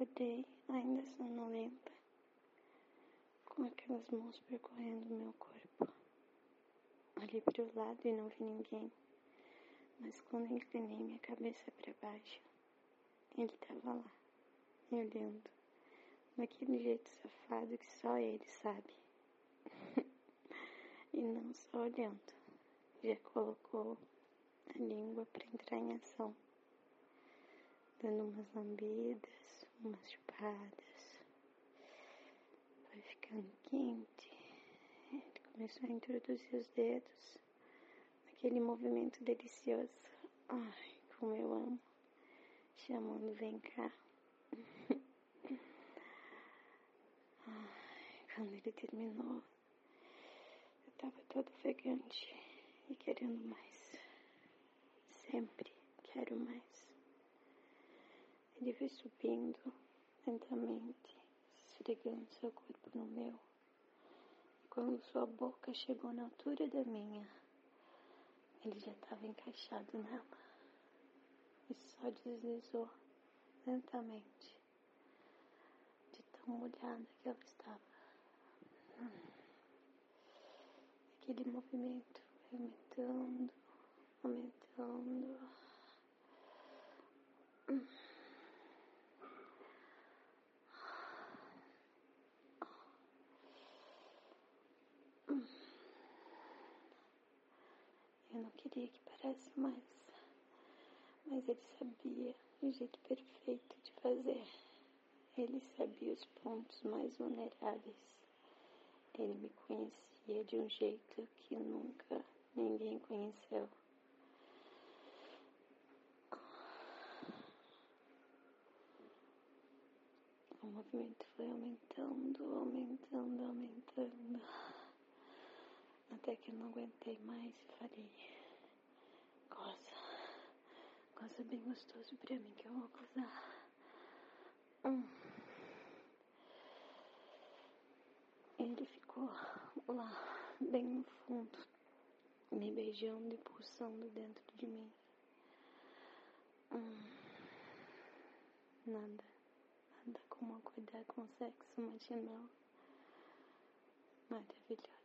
acordei, ainda sonolenta, com aquelas mãos percorrendo meu corpo. Olhei para o lado e não vi ninguém, mas quando inclinei minha cabeça para baixo, ele estava lá, me olhando, daquele jeito safado que só ele sabe. e não só olhando, já colocou a língua para entrar em ação. Dando umas lambidas, umas chupadas. Foi ficando quente. Ele começou a introduzir os dedos naquele movimento delicioso. Ai, como eu amo. Chamando, vem cá. Ai, quando ele terminou, eu tava todo ofegante e querendo mais. Sempre quero mais. Ele foi subindo lentamente, esfregando seu corpo no meu. E quando sua boca chegou na altura da minha, ele já estava encaixado nela. E só deslizou lentamente, de tão molhada que ela estava. Aquele movimento aumentando, aumentando. Eu não queria que parasse mais, mas ele sabia o jeito perfeito de fazer. Ele sabia os pontos mais vulneráveis. Ele me conhecia de um jeito que nunca ninguém conheceu. O movimento foi aumentando, aumentando, aumentando. Até que eu não aguentei mais e falei, goza, goza bem gostoso pra mim que eu vou gozar. Hum. Ele ficou lá, bem no fundo, me beijando e pulsando dentro de mim. Hum. Nada, nada como acordar com sexo matinal. Maravilhoso.